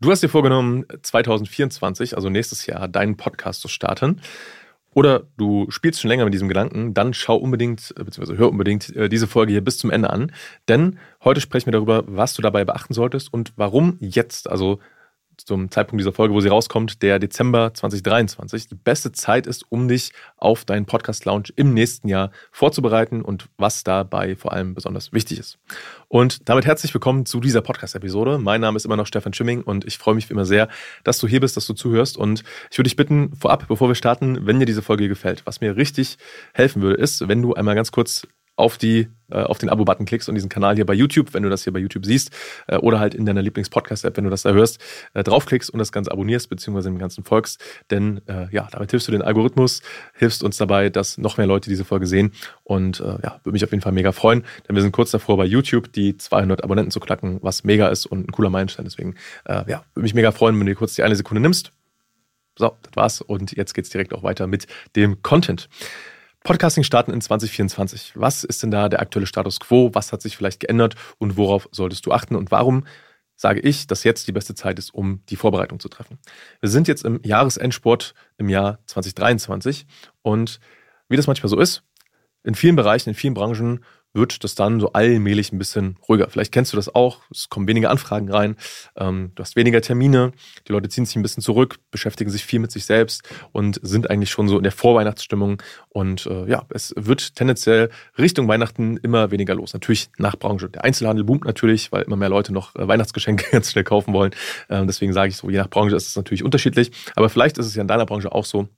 Du hast dir vorgenommen, 2024, also nächstes Jahr, deinen Podcast zu starten. Oder du spielst schon länger mit diesem Gedanken, dann schau unbedingt, äh, beziehungsweise hör unbedingt äh, diese Folge hier bis zum Ende an. Denn heute sprechen wir darüber, was du dabei beachten solltest und warum jetzt, also zum Zeitpunkt dieser Folge, wo sie rauskommt, der Dezember 2023, die beste Zeit ist, um dich auf deinen Podcast-Lounge im nächsten Jahr vorzubereiten und was dabei vor allem besonders wichtig ist. Und damit herzlich willkommen zu dieser Podcast-Episode. Mein Name ist immer noch Stefan Schimming und ich freue mich wie immer sehr, dass du hier bist, dass du zuhörst. Und ich würde dich bitten, vorab, bevor wir starten, wenn dir diese Folge gefällt, was mir richtig helfen würde, ist, wenn du einmal ganz kurz auf die äh, auf den Abo-Button klickst und diesen Kanal hier bei YouTube, wenn du das hier bei YouTube siehst, äh, oder halt in deiner Lieblings-Podcast-App, wenn du das da hörst, äh, draufklickst und das Ganze abonnierst, beziehungsweise dem Ganzen folgst. Denn ja, damit hilfst du den Algorithmus, hilfst uns dabei, dass noch mehr Leute diese Folge sehen. Und ja, würde mich auf jeden Fall mega freuen, denn wir sind kurz davor bei YouTube die 200 Abonnenten zu knacken, was mega ist und ein cooler Meilenstein. Deswegen, ja, würde mich mega freuen, wenn du dir kurz die eine Sekunde nimmst. So, das war's. Und jetzt geht's direkt auch weiter mit dem Content. Podcasting starten in 2024. Was ist denn da der aktuelle Status quo? Was hat sich vielleicht geändert und worauf solltest du achten? Und warum sage ich, dass jetzt die beste Zeit ist, um die Vorbereitung zu treffen? Wir sind jetzt im Jahresendsport im Jahr 2023 und wie das manchmal so ist, in vielen Bereichen, in vielen Branchen wird das dann so allmählich ein bisschen ruhiger. Vielleicht kennst du das auch. Es kommen weniger Anfragen rein. Ähm, du hast weniger Termine. Die Leute ziehen sich ein bisschen zurück, beschäftigen sich viel mit sich selbst und sind eigentlich schon so in der Vorweihnachtsstimmung. Und äh, ja, es wird tendenziell Richtung Weihnachten immer weniger los. Natürlich nach Branche. Der Einzelhandel boomt natürlich, weil immer mehr Leute noch äh, Weihnachtsgeschenke ganz schnell kaufen wollen. Ähm, deswegen sage ich so, je nach Branche ist es natürlich unterschiedlich. Aber vielleicht ist es ja in deiner Branche auch so,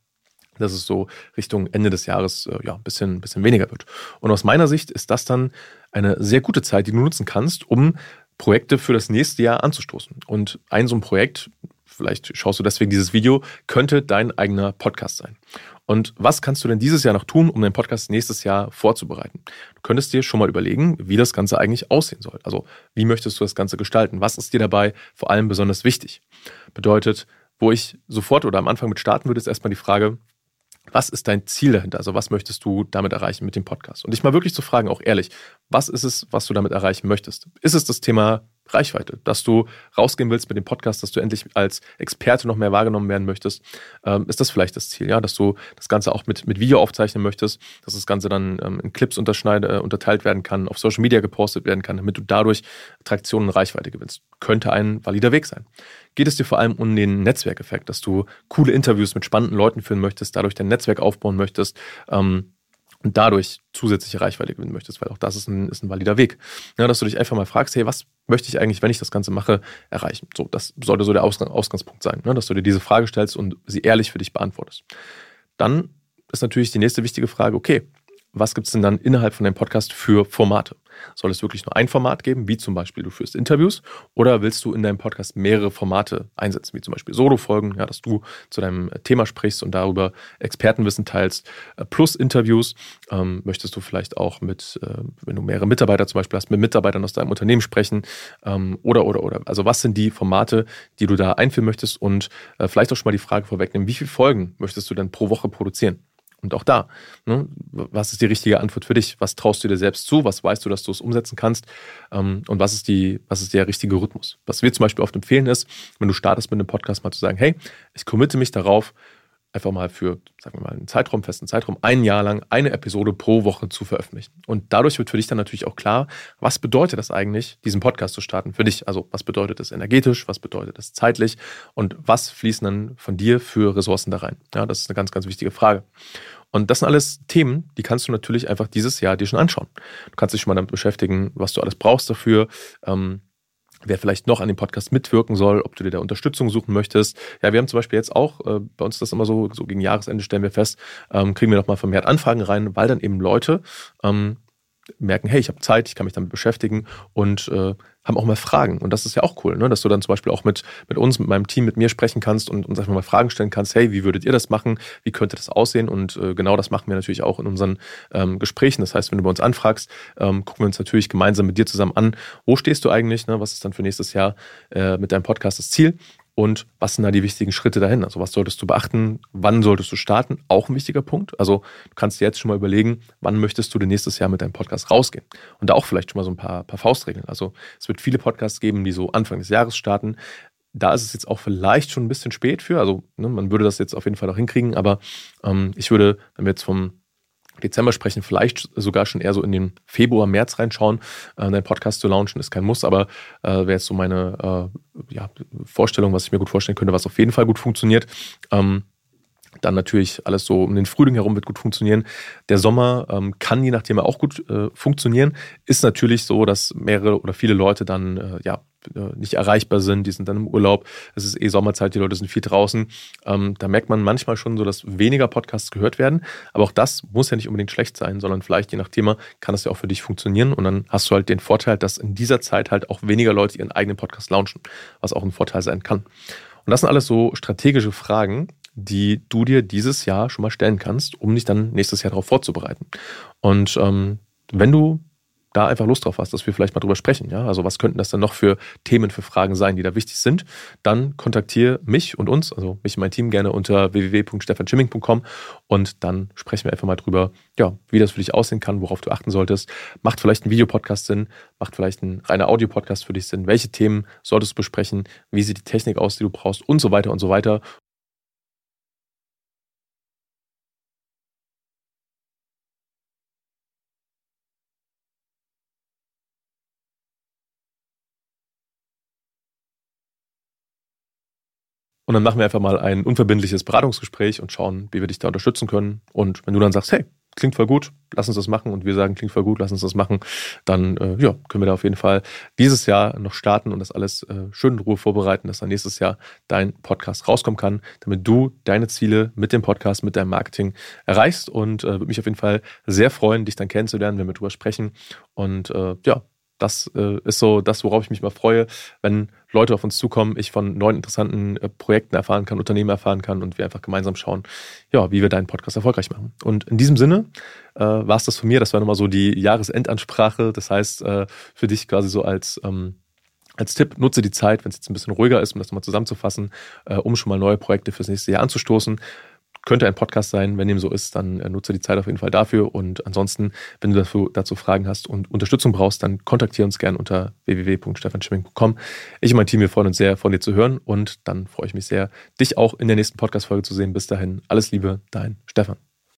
dass es so Richtung Ende des Jahres äh, ja, ein bisschen, bisschen weniger wird. Und aus meiner Sicht ist das dann eine sehr gute Zeit, die du nutzen kannst, um Projekte für das nächste Jahr anzustoßen. Und ein so ein Projekt, vielleicht schaust du deswegen dieses Video, könnte dein eigener Podcast sein. Und was kannst du denn dieses Jahr noch tun, um deinen Podcast nächstes Jahr vorzubereiten? Du könntest dir schon mal überlegen, wie das Ganze eigentlich aussehen soll. Also, wie möchtest du das Ganze gestalten? Was ist dir dabei vor allem besonders wichtig? Bedeutet, wo ich sofort oder am Anfang mit starten würde, ist erstmal die Frage, was ist dein Ziel dahinter? Also was möchtest du damit erreichen mit dem Podcast? Und dich mal wirklich zu fragen, auch ehrlich, was ist es, was du damit erreichen möchtest? Ist es das Thema Reichweite, dass du rausgehen willst mit dem Podcast, dass du endlich als Experte noch mehr wahrgenommen werden möchtest, ähm, ist das vielleicht das Ziel, ja, dass du das Ganze auch mit, mit Video aufzeichnen möchtest, dass das Ganze dann ähm, in Clips unterschneide, äh, unterteilt werden kann, auf Social Media gepostet werden kann, damit du dadurch Traktion und Reichweite gewinnst. Könnte ein valider Weg sein. Geht es dir vor allem um den Netzwerkeffekt, dass du coole Interviews mit spannenden Leuten führen möchtest, dadurch dein Netzwerk aufbauen möchtest, ähm, und dadurch zusätzliche Reichweite gewinnen möchtest, weil auch das ist ein, ist ein valider Weg. Ja, dass du dich einfach mal fragst, hey, was möchte ich eigentlich, wenn ich das Ganze mache, erreichen? So, das sollte so der Ausgang, Ausgangspunkt sein, ne? dass du dir diese Frage stellst und sie ehrlich für dich beantwortest. Dann ist natürlich die nächste wichtige Frage, okay, was gibt es denn dann innerhalb von deinem Podcast für Formate? Soll es wirklich nur ein Format geben, wie zum Beispiel du führst Interviews, oder willst du in deinem Podcast mehrere Formate einsetzen, wie zum Beispiel Solo-Folgen, ja, dass du zu deinem Thema sprichst und darüber Expertenwissen teilst, äh, plus Interviews. Ähm, möchtest du vielleicht auch mit, äh, wenn du mehrere Mitarbeiter zum Beispiel hast, mit Mitarbeitern aus deinem Unternehmen sprechen, ähm, oder, oder, oder. Also was sind die Formate, die du da einführen möchtest und äh, vielleicht auch schon mal die Frage vorwegnehmen, wie viele Folgen möchtest du denn pro Woche produzieren? Und auch da, ne, was ist die richtige Antwort für dich? Was traust du dir selbst zu? Was weißt du, dass du es umsetzen kannst? Ähm, und was ist, die, was ist der richtige Rhythmus? Was wir zum Beispiel oft empfehlen ist, wenn du startest mit einem Podcast mal zu sagen, hey, ich committe mich darauf, einfach mal für, sagen wir mal, einen Zeitraum, festen Zeitraum, ein Jahr lang eine Episode pro Woche zu veröffentlichen. Und dadurch wird für dich dann natürlich auch klar, was bedeutet das eigentlich, diesen Podcast zu starten für dich? Also was bedeutet das energetisch, was bedeutet das zeitlich und was fließen dann von dir für Ressourcen da rein? Ja, das ist eine ganz, ganz wichtige Frage. Und das sind alles Themen, die kannst du natürlich einfach dieses Jahr dir schon anschauen. Du kannst dich schon mal damit beschäftigen, was du alles brauchst dafür. Ähm, wer vielleicht noch an dem Podcast mitwirken soll, ob du dir da Unterstützung suchen möchtest. Ja, wir haben zum Beispiel jetzt auch, äh, bei uns ist das immer so, so gegen Jahresende stellen wir fest, ähm, kriegen wir nochmal vermehrt Anfragen rein, weil dann eben Leute ähm, merken, hey, ich habe Zeit, ich kann mich damit beschäftigen und äh, haben auch mal Fragen. Und das ist ja auch cool, ne? dass du dann zum Beispiel auch mit, mit uns, mit meinem Team, mit mir sprechen kannst und uns einfach mal Fragen stellen kannst, hey, wie würdet ihr das machen? Wie könnte das aussehen? Und äh, genau das machen wir natürlich auch in unseren ähm, Gesprächen. Das heißt, wenn du bei uns anfragst, ähm, gucken wir uns natürlich gemeinsam mit dir zusammen an, wo stehst du eigentlich, ne? was ist dann für nächstes Jahr äh, mit deinem Podcast das Ziel? Und was sind da die wichtigen Schritte dahin? Also was solltest du beachten? Wann solltest du starten? Auch ein wichtiger Punkt. Also du kannst dir jetzt schon mal überlegen, wann möchtest du denn nächstes Jahr mit deinem Podcast rausgehen? Und da auch vielleicht schon mal so ein paar, paar Faustregeln. Also es wird viele Podcasts geben, die so Anfang des Jahres starten. da ist es jetzt auch vielleicht schon ein bisschen spät für. Also ne, man würde das jetzt auf jeden Fall noch hinkriegen, aber ähm, ich würde, wenn wir jetzt vom Dezember sprechen, vielleicht sogar schon eher so in den Februar, März reinschauen. Äh, deinen Podcast zu launchen ist kein Muss, aber äh, wäre jetzt so meine äh, ja, Vorstellung, was ich mir gut vorstellen könnte, was auf jeden Fall gut funktioniert. Ähm, dann natürlich alles so um den Frühling herum wird gut funktionieren. Der Sommer ähm, kann je nachdem auch gut äh, funktionieren. Ist natürlich so, dass mehrere oder viele Leute dann äh, ja äh, nicht erreichbar sind, die sind dann im Urlaub. Es ist eh Sommerzeit, die Leute sind viel draußen. Ähm, da merkt man manchmal schon so, dass weniger Podcasts gehört werden. Aber auch das muss ja nicht unbedingt schlecht sein, sondern vielleicht je nach Thema kann das ja auch für dich funktionieren. Und dann hast du halt den Vorteil, dass in dieser Zeit halt auch weniger Leute ihren eigenen Podcast launchen, was auch ein Vorteil sein kann. Und das sind alles so strategische Fragen, die du dir dieses Jahr schon mal stellen kannst, um dich dann nächstes Jahr darauf vorzubereiten. Und ähm, wenn du da einfach Lust drauf hast, dass wir vielleicht mal drüber sprechen. Ja? Also was könnten das dann noch für Themen, für Fragen sein, die da wichtig sind, dann kontaktiere mich und uns, also mich und mein Team gerne unter www.stefanschimming.com und dann sprechen wir einfach mal drüber, ja, wie das für dich aussehen kann, worauf du achten solltest. Macht vielleicht ein Videopodcast Sinn, macht vielleicht ein reiner Audiopodcast für dich Sinn, welche Themen solltest du besprechen, wie sieht die Technik aus, die du brauchst und so weiter und so weiter. Und dann machen wir einfach mal ein unverbindliches Beratungsgespräch und schauen, wie wir dich da unterstützen können. Und wenn du dann sagst, hey, klingt voll gut, lass uns das machen und wir sagen, klingt voll gut, lass uns das machen, dann äh, ja, können wir da auf jeden Fall dieses Jahr noch starten und das alles äh, schön in Ruhe vorbereiten, dass dann nächstes Jahr dein Podcast rauskommen kann, damit du deine Ziele mit dem Podcast, mit deinem Marketing erreichst und äh, würde mich auf jeden Fall sehr freuen, dich dann kennenzulernen, wenn wir drüber sprechen und äh, ja, das äh, ist so das, worauf ich mich mal freue, wenn Leute auf uns zukommen, ich von neuen interessanten äh, Projekten erfahren kann, Unternehmen erfahren kann und wir einfach gemeinsam schauen, ja, wie wir deinen Podcast erfolgreich machen. Und in diesem Sinne äh, war es das von mir. Das war nochmal so die Jahresendansprache. Das heißt, äh, für dich quasi so als ähm, als Tipp, nutze die Zeit, wenn es jetzt ein bisschen ruhiger ist, um das nochmal zusammenzufassen, äh, um schon mal neue Projekte fürs nächste Jahr anzustoßen könnte ein Podcast sein. Wenn dem so ist, dann äh, nutze die Zeit auf jeden Fall dafür. Und ansonsten, wenn du dafür, dazu Fragen hast und Unterstützung brauchst, dann kontaktiere uns gerne unter www.stefanschimming.com. Ich und mein Team, wir freuen uns sehr, von dir zu hören. Und dann freue ich mich sehr, dich auch in der nächsten Podcast-Folge zu sehen. Bis dahin, alles Liebe, dein Stefan.